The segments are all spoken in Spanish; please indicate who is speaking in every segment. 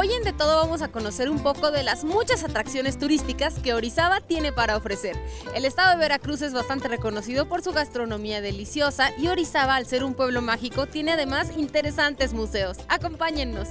Speaker 1: Hoy en De Todo vamos a conocer un poco de las muchas atracciones turísticas que Orizaba tiene para ofrecer. El estado de Veracruz es bastante reconocido por su gastronomía deliciosa y Orizaba, al ser un pueblo mágico, tiene además interesantes museos. Acompáñennos.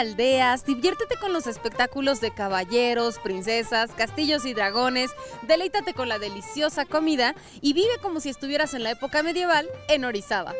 Speaker 1: Aldeas, diviértete con los espectáculos de caballeros, princesas, castillos y dragones, deleítate con la deliciosa comida y vive como si estuvieras en la época medieval en Orizaba.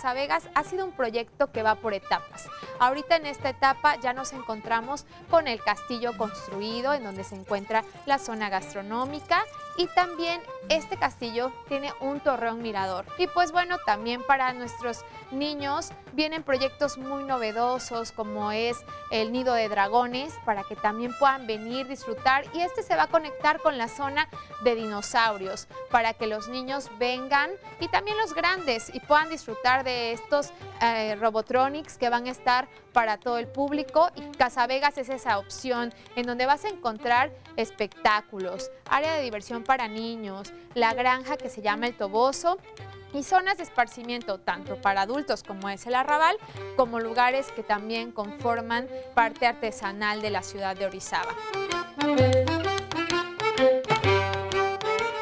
Speaker 2: Casa Vegas ha sido un proyecto que va por etapas. Ahorita en esta etapa ya nos encontramos con el castillo construido en donde se encuentra la zona gastronómica y también este castillo tiene un torreón mirador. Y pues bueno, también para nuestros niños vienen proyectos muy novedosos como es el nido de dragones para que también puedan venir, disfrutar y este se va a conectar con la zona de dinosaurios para que los niños vengan y también los grandes y puedan disfrutar de estos eh, robotronics que van a estar para todo el público y Casa Vegas es esa opción en donde vas a encontrar espectáculos, área de diversión para niños, la granja que se llama El Toboso y zonas de esparcimiento tanto para adultos como es el arrabal, como lugares que también conforman parte artesanal de la ciudad de Orizaba.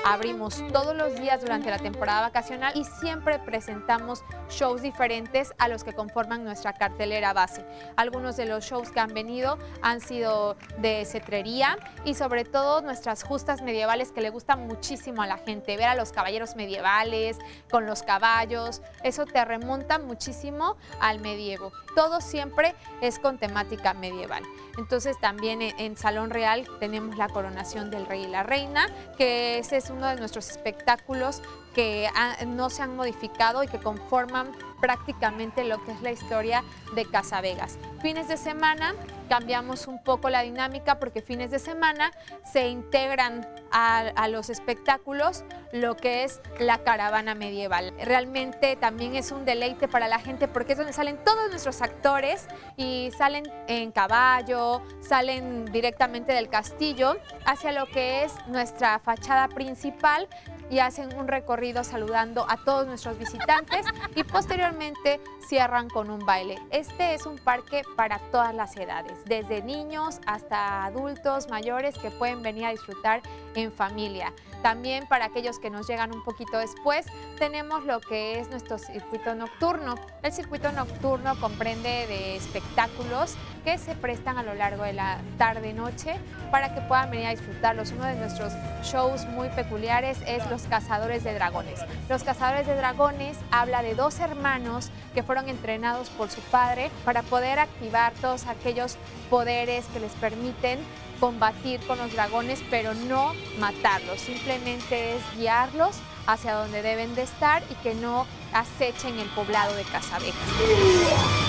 Speaker 2: Abrimos todos los días durante la temporada vacacional y siempre presentamos shows diferentes a los que conforman nuestra cartelera base. Algunos de los shows que han venido han sido de cetrería y sobre todo nuestras justas medievales que le gustan muchísimo a la gente. Ver a los caballeros medievales con los caballos, eso te remonta muchísimo al medievo. Todo siempre es con temática medieval. Entonces también en Salón Real tenemos la coronación del rey y la reina, que ese es uno de nuestros espectáculos que no se han modificado y que conforman prácticamente lo que es la historia de Casa Vegas. Fines de semana cambiamos un poco la dinámica porque fines de semana se integran a, los espectáculos lo que es la caravana medieval. Realmente también es un deleite para la gente porque es donde salen todos nuestros actores y salen en caballo, salen directamente del castillo hacia lo que es nuestra fachada principal y hacen un recorrido saludando a todos nuestros visitantes y posteriormente cierran con un baile. Este es un parque para todas las edades, desde niños hasta adultos mayores que pueden venir a disfrutar en familia. También para aquellos que nos llegan un poquito después, tenemos lo que es nuestro circuito nocturno. El circuito nocturno comprende de espectáculos que se prestan a lo largo de la tarde-noche para que puedan venir a disfrutarlos. Uno de nuestros shows muy peculiares es Los Cazadores de Dragones. Los Cazadores de Dragones habla de dos hermanos que fueron entrenados por su padre para poder activar todos aquellos poderes que les permiten combatir con los dragones, pero no matarlos, simplemente es guiarlos hacia donde deben de estar y que no acechen el poblado de Casabejas.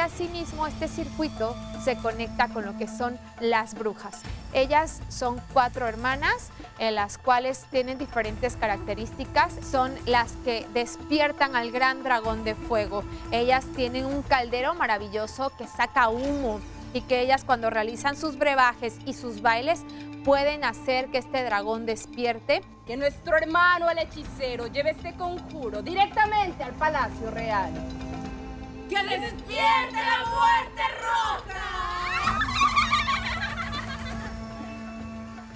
Speaker 2: Asimismo este circuito se conecta con lo que son las brujas. Ellas son cuatro hermanas, en las cuales tienen diferentes características. Son las que despiertan al gran dragón de fuego. Ellas tienen un caldero maravilloso que saca humo y que ellas cuando realizan sus brebajes y sus bailes pueden hacer que este dragón despierte.
Speaker 3: Que nuestro hermano el hechicero lleve este conjuro directamente al Palacio Real
Speaker 4: que despierte la muerte roja.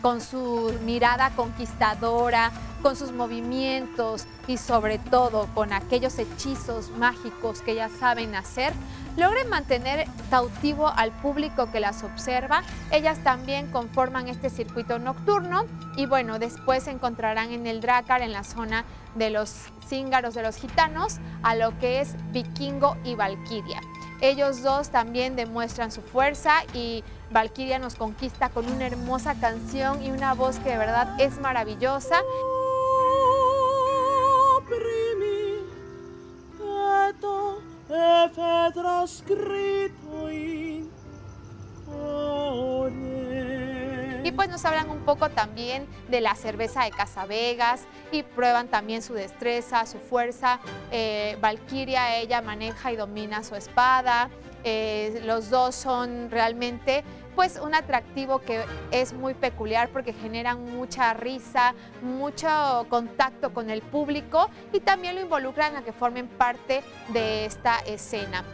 Speaker 2: Con su mirada conquistadora, con sus movimientos y sobre todo con aquellos hechizos mágicos que ya saben hacer, logren mantener cautivo al público que las observa. Ellas también conforman este circuito nocturno y bueno, después se encontrarán en el Dracar, en la zona de los cíngaros de los gitanos, a lo que es vikingo y valquiria. Ellos dos también demuestran su fuerza y Valkyria nos conquista con una hermosa canción y una voz que de verdad es maravillosa. Y pues nos hablan un poco también de la cerveza de Casavegas y prueban también su destreza, su fuerza. Eh, Valkyria, ella maneja y domina su espada. Eh, los dos son realmente pues un atractivo que es muy peculiar porque generan mucha risa, mucho contacto con el público y también lo involucran a que formen parte de esta escena.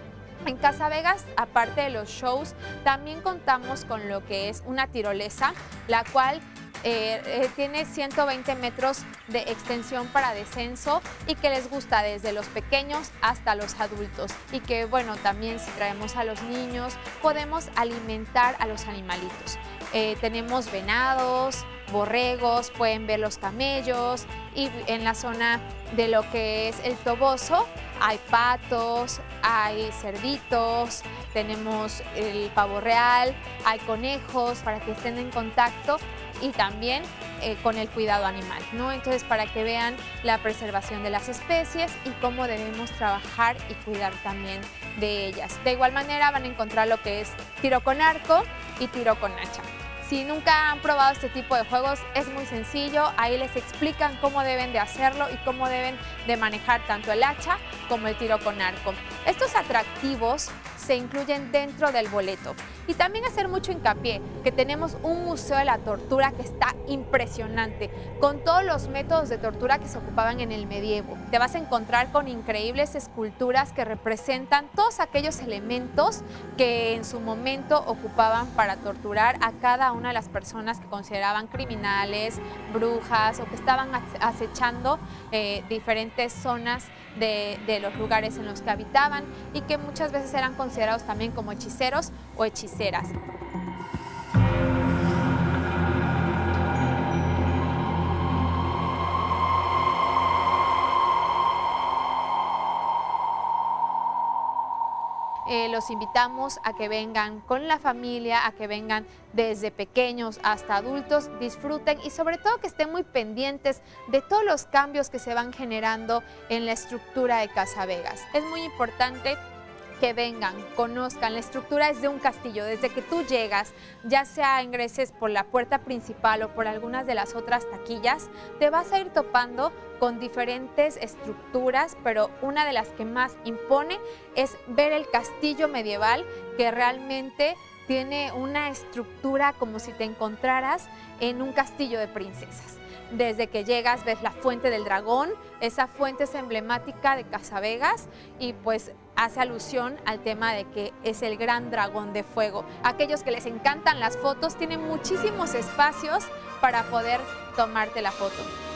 Speaker 2: En Casa Vegas, aparte de los shows, también contamos con lo que es una tirolesa, la cual eh, eh, tiene 120 metros de extensión para descenso y que les gusta desde los pequeños hasta los adultos. Y que bueno, también si traemos a los niños, podemos alimentar a los animalitos. Eh, tenemos venados, borregos, pueden ver los camellos y en la zona de lo que es el toboso hay patos, hay cerditos, tenemos el pavo real, hay conejos para que estén en contacto y también eh, con el cuidado animal, ¿no? Entonces para que vean la preservación de las especies y cómo debemos trabajar y cuidar también de ellas. De igual manera van a encontrar lo que es tiro con arco y tiro con hacha. Si nunca han probado este tipo de juegos, es muy sencillo. Ahí les explican cómo deben de hacerlo y cómo deben de manejar tanto el hacha como el tiro con arco. Estos atractivos se incluyen dentro del boleto. Y también hacer mucho hincapié que tenemos un museo de la tortura que está impresionante, con todos los métodos de tortura que se ocupaban en el medievo. Te vas a encontrar con increíbles esculturas que representan todos aquellos elementos que en su momento ocupaban para torturar a cada una de las personas que consideraban criminales, brujas o que estaban acechando eh, diferentes zonas de, los lugares en los que habitaban y que muchas veces eran considerados también como hechiceros o Eh, los invitamos a que vengan con la familia, a que vengan desde pequeños hasta adultos, disfruten y sobre todo que estén muy pendientes de todos los cambios que se van generando en la estructura de Casa Vegas. Es muy importante que vengan, conozcan. La estructura es de un castillo. Desde que tú llegas, ya sea ingreses por la puerta principal o por algunas de las otras taquillas, te vas a ir topando con diferentes estructuras, pero una de las que más impone es ver el castillo medieval que realmente tiene una estructura como si te encontraras en un castillo de princesas. Desde que llegas ves la fuente del dragón, esa fuente es emblemática de Casavegas y pues hace alusión al tema de que es el gran dragón de fuego. Aquellos que les encantan las fotos tienen muchísimos espacios para poder tomarte la foto.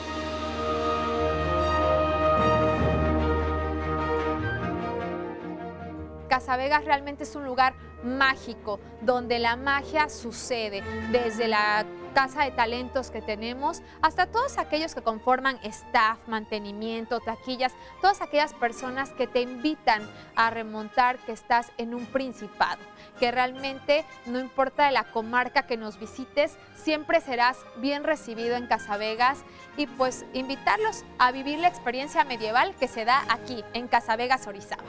Speaker 2: Casavegas realmente es un lugar mágico, donde la magia sucede, desde la casa de talentos que tenemos hasta todos aquellos que conforman staff, mantenimiento, taquillas, todas aquellas personas que te invitan a remontar que estás en un principado, que realmente no importa de la comarca que nos visites, siempre serás bien recibido en Casavegas y pues invitarlos a vivir la experiencia medieval que se da aquí en Casavegas, Orizaba.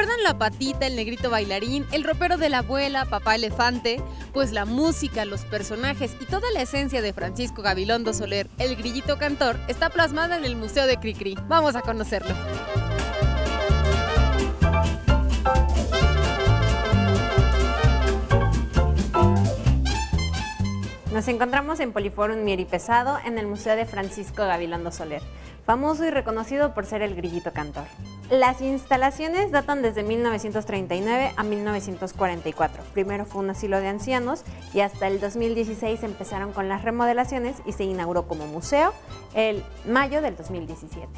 Speaker 1: ¿Recuerdan la patita, el negrito bailarín, el ropero de la abuela, papá elefante? Pues la música, los personajes y toda la esencia de Francisco Gabilondo Soler, el grillito cantor, está plasmada en el Museo de Cricri. Vamos a conocerlo.
Speaker 5: Nos encontramos en Poliforum Mieri Pesado, en el Museo de Francisco Gabilondo Soler, famoso y reconocido por ser el grillito cantor. Las instalaciones datan desde 1939 a 1944. Primero fue un asilo de ancianos y hasta el 2016 empezaron con las remodelaciones y se inauguró como museo el mayo del 2017.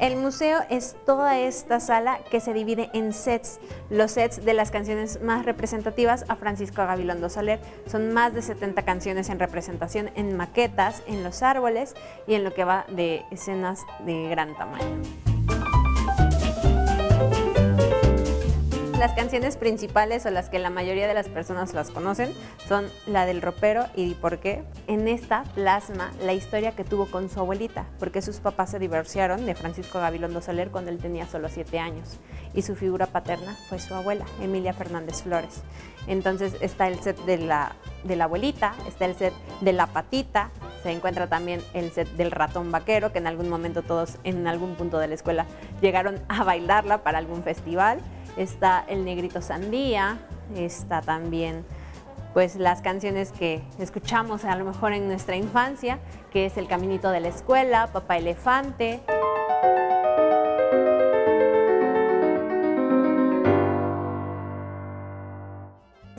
Speaker 5: El museo es toda esta sala que se divide en sets. Los sets de las canciones más representativas a Francisco Gabilondo Soler son más de 70 canciones en representación en maquetas, en los árboles y en lo que va de escenas de gran tamaño. Las canciones principales o las que la mayoría de las personas las conocen son la del ropero y por qué. En esta plasma la historia que tuvo con su abuelita, porque sus papás se divorciaron de Francisco Gabilondo Soler cuando él tenía solo 7 años y su figura paterna fue su abuela, Emilia Fernández Flores. Entonces está el set de la, de la abuelita, está el set de la patita, se encuentra también el set del ratón vaquero, que en algún momento todos en algún punto de la escuela llegaron a bailarla para algún festival está El Negrito Sandía, está también pues las canciones que escuchamos a lo mejor en nuestra infancia, que es El Caminito de la Escuela, Papá Elefante.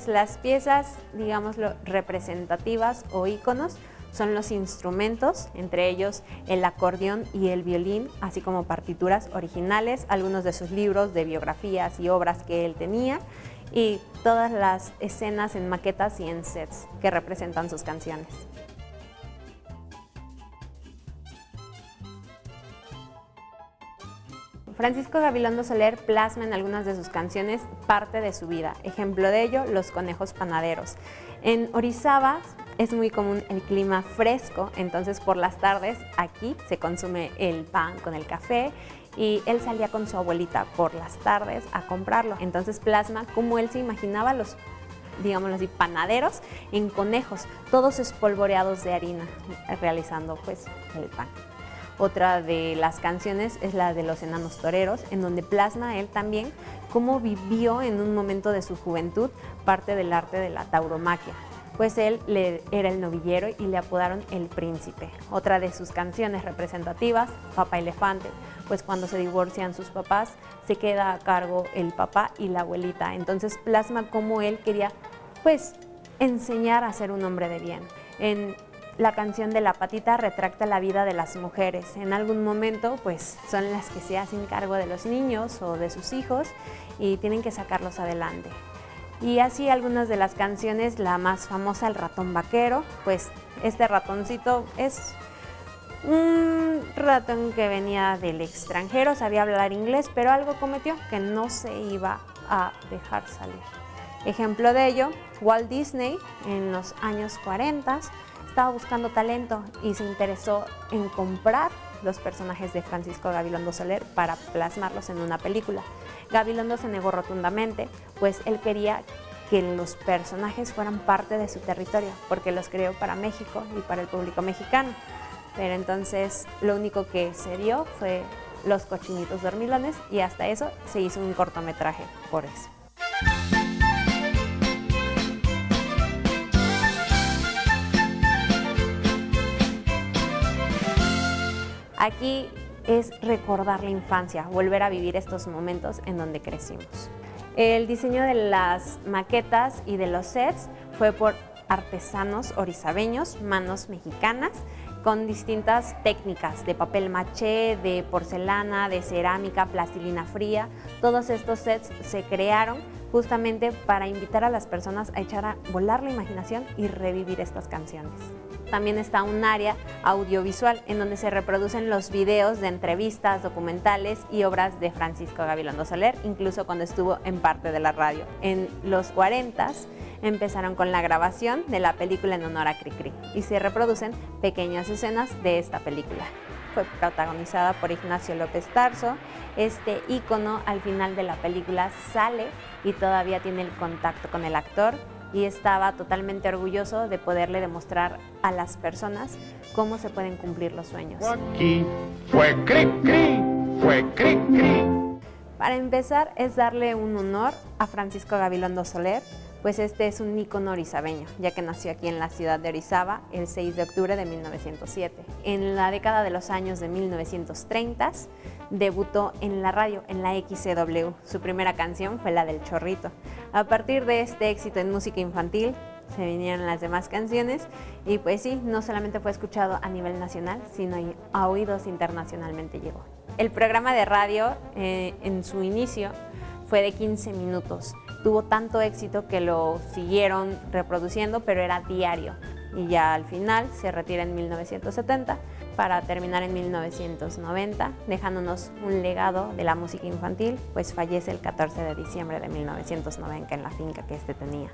Speaker 5: Las piezas, digámoslo, representativas o íconos son los instrumentos, entre ellos el acordeón y el violín, así como partituras originales, algunos de sus libros de biografías y obras que él tenía y todas las escenas en maquetas y en sets que representan sus canciones. Francisco Gabilondo Soler plasma en algunas de sus canciones parte de su vida. Ejemplo de ello, Los conejos panaderos. En Orizaba es muy común el clima fresco, entonces por las tardes aquí se consume el pan con el café y él salía con su abuelita por las tardes a comprarlo. Entonces plasma cómo él se imaginaba los digámoslo así, panaderos en conejos, todos espolvoreados de harina, realizando pues el pan. Otra de las canciones es la de los enanos toreros, en donde plasma él también cómo vivió en un momento de su juventud parte del arte de la tauromaquia pues él le, era el novillero y le apodaron el príncipe. Otra de sus canciones representativas, Papá Elefante, pues cuando se divorcian sus papás se queda a cargo el papá y la abuelita. Entonces plasma cómo él quería pues enseñar a ser un hombre de bien. En la canción de La Patita retracta la vida de las mujeres. En algún momento pues son las que se hacen cargo de los niños o de sus hijos y tienen que sacarlos adelante. Y así algunas de las canciones, la más famosa, El ratón vaquero, pues este ratoncito es un ratón que venía del extranjero, sabía hablar inglés, pero algo cometió que no se iba a dejar salir. Ejemplo de ello, Walt Disney en los años 40 estaba buscando talento y se interesó en comprar los personajes de Francisco Gabilondo Soler para plasmarlos en una película. Gabilondo se negó rotundamente, pues él quería que los personajes fueran parte de su territorio, porque los creó para México y para el público mexicano. Pero entonces lo único que se dio fue los cochinitos dormilones y hasta eso se hizo un cortometraje por eso. Aquí es recordar la infancia, volver a vivir estos momentos en donde crecimos. El diseño de las maquetas y de los sets fue por artesanos orizabeños, manos mexicanas, con distintas técnicas de papel maché, de porcelana, de cerámica, plastilina fría. Todos estos sets se crearon justamente para invitar a las personas a echar a volar la imaginación y revivir estas canciones también está un área audiovisual en donde se reproducen los videos de entrevistas, documentales y obras de Francisco Gabilondo Soler, incluso cuando estuvo en parte de la radio. En los 40 empezaron con la grabación de la película en honor a Cricri y se reproducen pequeñas escenas de esta película. Fue protagonizada por Ignacio López Tarso. Este ícono al final de la película sale y todavía tiene el contacto con el actor y estaba totalmente orgulloso de poderle demostrar a las personas cómo se pueden cumplir los sueños. Aquí fue cri, cri, fue cri. Para empezar es darle un honor a Francisco Gabilondo Soler, pues este es un ícono orizabeño, ya que nació aquí en la ciudad de Orizaba el 6 de octubre de 1907. En la década de los años de 1930 debutó en la radio, en la XCW. Su primera canción fue la del Chorrito. A partir de este éxito en música infantil, se vinieron las demás canciones y pues sí, no solamente fue escuchado a nivel nacional, sino a oídos internacionalmente llegó. El programa de radio eh, en su inicio fue de 15 minutos. Tuvo tanto éxito que lo siguieron reproduciendo, pero era diario. Y ya al final se retira en 1970 para terminar en 1990, dejándonos un legado de la música infantil, pues fallece el 14 de diciembre de 1990 en la finca que este tenía.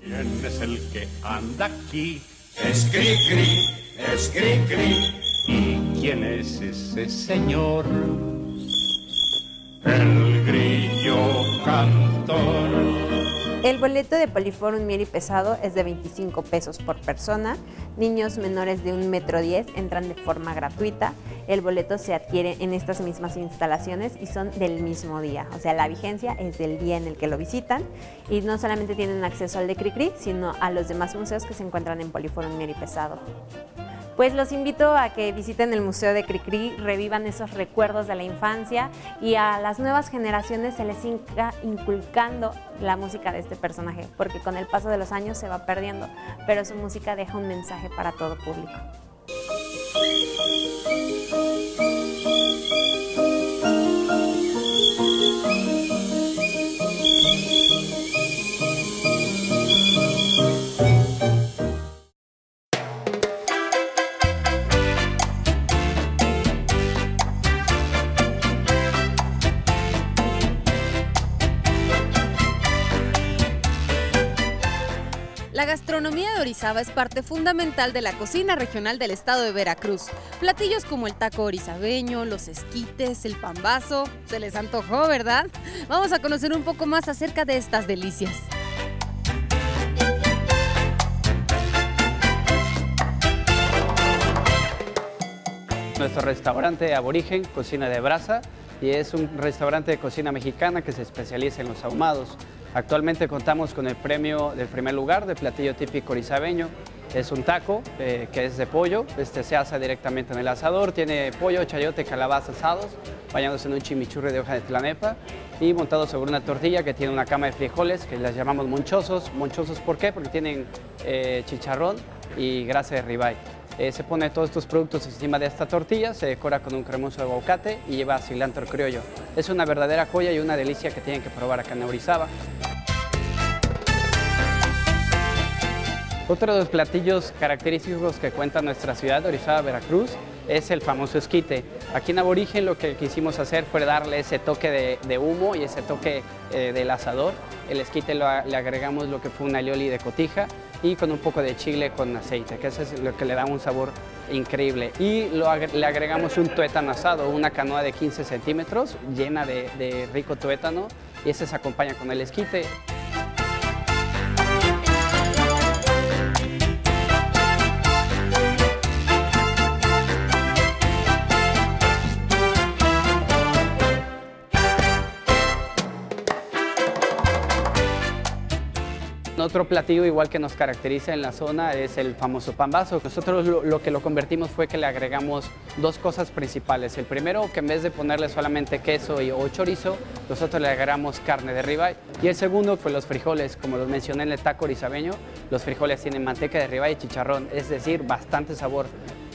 Speaker 6: ¿Quién es el que anda aquí? Es cri cri, es cri cri. ¿Y quién es ese señor? El grillo cantor.
Speaker 5: El boleto de Poliforum Mieri Pesado es de 25 pesos por persona. Niños menores de 1,10 metro diez entran de forma gratuita. El boleto se adquiere en estas mismas instalaciones y son del mismo día. O sea, la vigencia es del día en el que lo visitan. Y no solamente tienen acceso al de Cricri, sino a los demás museos que se encuentran en Poliforum Mieri Pesado. Pues los invito a que visiten el Museo de Cricri, revivan esos recuerdos de la infancia y a las nuevas generaciones se les inculcando la música de este personaje, porque con el paso de los años se va perdiendo, pero su música deja un mensaje para todo público.
Speaker 1: Es parte fundamental de la cocina regional del estado de Veracruz. Platillos como el taco orizabeño, los esquites, el pambazo, se les antojó, ¿verdad? Vamos a conocer un poco más acerca de estas delicias.
Speaker 7: Nuestro restaurante Aborigen, Cocina de Brasa, y es un restaurante de cocina mexicana que se especializa en los ahumados. Actualmente contamos con el premio del primer lugar de platillo típico orizabeño. Es un taco eh, que es de pollo, este se asa directamente en el asador, tiene pollo, chayote, calabaza asados, bañados en un chimichurri de hoja de tlanepa y montado sobre una tortilla que tiene una cama de frijoles que las llamamos monchosos. ¿Monchosos por qué? Porque tienen eh, chicharrón y grasa de ribeye. Eh, se pone todos estos productos encima de esta tortilla, se decora con un cremoso de aguacate y lleva cilantro criollo. Es una verdadera joya y una delicia que tienen que probar acá en Orizaba. Otro de los platillos característicos que cuenta nuestra ciudad de Orizaba, Veracruz, es el famoso esquite. Aquí en Aborigen lo que quisimos hacer fue darle ese toque de, humo y ese toque eh, del asador. El esquite le agregamos lo que fue un alioli de cotija y con un poco de chile con aceite, que eso es lo que le da un sabor increíble. Y lo, le agregamos un tuétano asado, una canoa de 15 centímetros llena de, de rico tuétano y ese se acompaña con el esquite. Otro platillo igual que nos caracteriza en la zona es el famoso pambazo. Nosotros lo, que lo convertimos fue que le agregamos dos cosas principales. El primero, que en vez de ponerle solamente queso y, o chorizo, nosotros le agregamos carne de ribeye. Y el segundo fue los frijoles, como los mencioné en el taco orizabeño, los frijoles tienen manteca de ribeye y chicharrón, es decir, bastante sabor.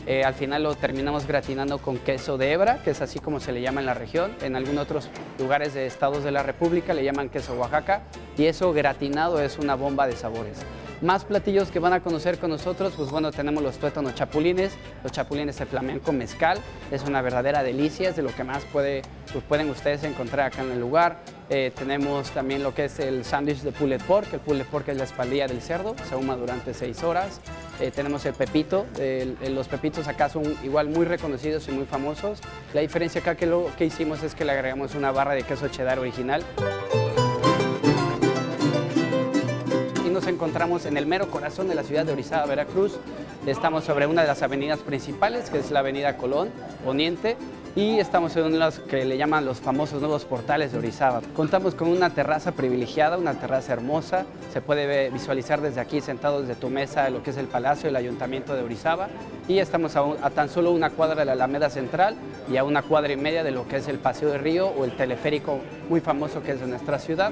Speaker 7: Eh, al final lo terminamos gratinando con queso de hebra, que es así como se le llama en la región. En algunos otros lugares de estados de la República le llaman queso Oaxaca y eso gratinado es una bomba de sabores. Más platillos que van a conocer con nosotros, pues bueno, tenemos los tuétanos chapulines, los chapulines de flamenco mezcal, es una verdadera delicia, es de lo que más pues pueden ustedes encontrar acá en el lugar. Eh, tenemos también lo que es el sándwich de pulled pork, el pulled pork es la espaldilla del cerdo, se ahuma durante seis horas. Eh, tenemos el pepito, los pepitos acá son igual muy reconocidos y muy famosos. La diferencia acá que lo que hicimos es que le agregamos una barra de queso cheddar original. nos encontramos en el mero corazón de la ciudad de Orizaba, Veracruz. Estamos sobre una de las avenidas principales, que es la avenida Colón, Poniente, y estamos en uno de los que le llaman los famosos nuevos portales de Orizaba. Contamos con una terraza privilegiada, una terraza hermosa, se puede visualizar desde aquí sentado desde tu mesa lo que es el Palacio del Ayuntamiento de Orizaba y estamos a, a, tan solo una cuadra de la Alameda Central y a una cuadra y media de lo que es el Paseo de Río o el teleférico muy famoso que es de nuestra ciudad.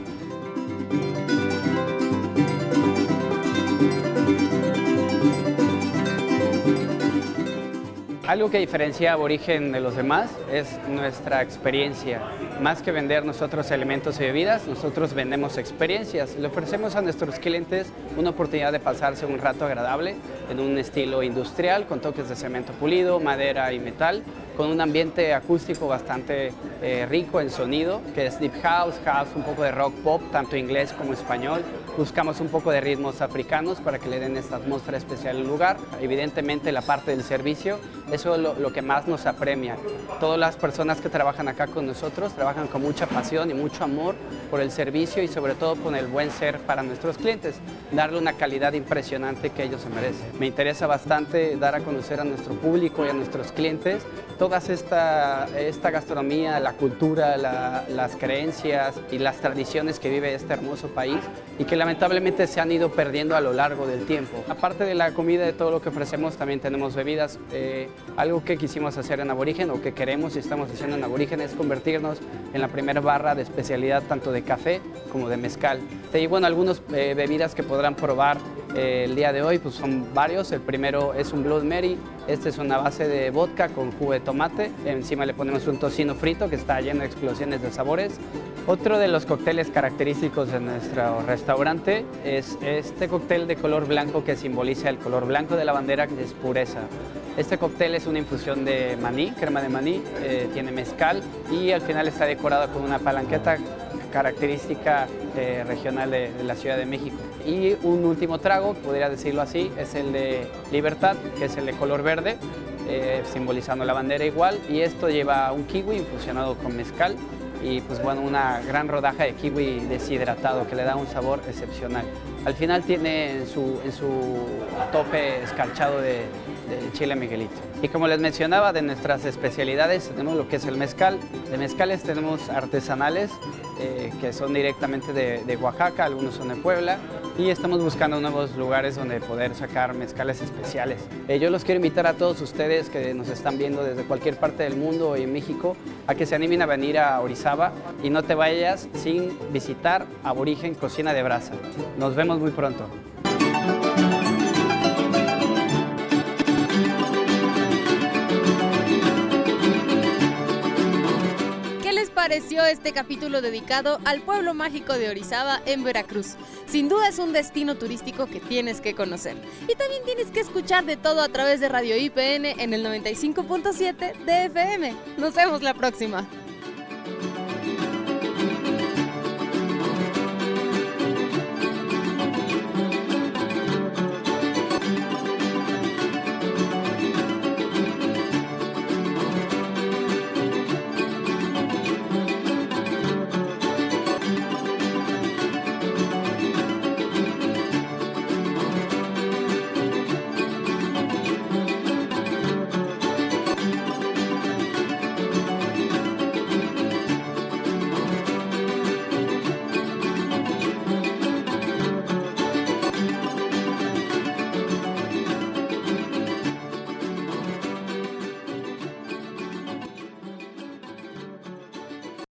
Speaker 7: Algo que diferencia a Aborigen de los demás es nuestra experiencia. Más que vender nosotros elementos y bebidas, nosotros vendemos experiencias. Le ofrecemos a nuestros clientes una oportunidad de pasarse un rato agradable en un estilo industrial con toques de cemento pulido, madera y metal, con un ambiente acústico bastante eh, rico en sonido, que es deep house, house, un poco de rock pop, tanto inglés como español. Buscamos un poco de ritmos africanos para que le den esta atmósfera especial al lugar. Evidentemente la parte del servicio, eso es lo, lo que más nos apremia. Todas las personas que trabajan acá con nosotros con mucha pasión y mucho amor por el servicio y sobre todo con el buen ser para nuestros clientes, darle una calidad impresionante que ellos se merecen. Me interesa bastante dar a conocer a nuestro público y a nuestros clientes toda esta, esta gastronomía, la cultura, la- las creencias y las tradiciones que vive este hermoso país y que lamentablemente se han ido perdiendo a lo largo del tiempo. Aparte de la comida de todo lo que ofrecemos, también tenemos bebidas. Eh, algo que quisimos hacer en Aborigen o que queremos y estamos haciendo en Aborigen es convertirnos en la primera barra de especialidad tanto de café como de mezcal. Y bueno, algunas bebidas que podrán probar el día de hoy pues son varios. El primero es un Blood Mary. Este es una base de vodka con jugo de tomate. Encima le ponemos un tocino frito que está lleno de explosiones de sabores. Otro de los cócteles característicos de nuestro restaurante es este cóctel de color blanco que simboliza el color blanco de la bandera, que es pureza. Este cóctel es una infusión de maní, crema de maní, eh, tiene mezcal y al final está decorado con una palanqueta característica eh, regional de, la Ciudad de México. Y un último trago, podría decirlo así, es el de Libertad, que es el de color verde, eh, simbolizando la bandera igual. Y esto lleva un kiwi infusionado con mezcal y pues bueno, una gran rodaja de kiwi deshidratado que le da un sabor excepcional. Al final tiene en su, en su tope escarchado de, de chile miguelito. Y como les mencionaba, de nuestras especialidades tenemos lo que es el mezcal. De mezcales tenemos artesanales eh, que son directamente de, de Oaxaca, algunos son de Puebla y estamos buscando nuevos lugares donde poder sacar mezcales especiales. Eh, yo los quiero invitar a todos ustedes que nos están viendo desde cualquier parte del mundo y en México a que se animen a venir a Orizaba y no te vayas sin visitar Aborigen Cocina de Brasa. Nos vemos muy pronto.
Speaker 1: Pareció este capítulo dedicado al pueblo mágico de Orizaba en Veracruz? Sin duda es un destino turístico que tienes que conocer. Y también tienes que escuchar de todo a través de Radio IPN en el 95.7 de FM. Nos vemos la próxima.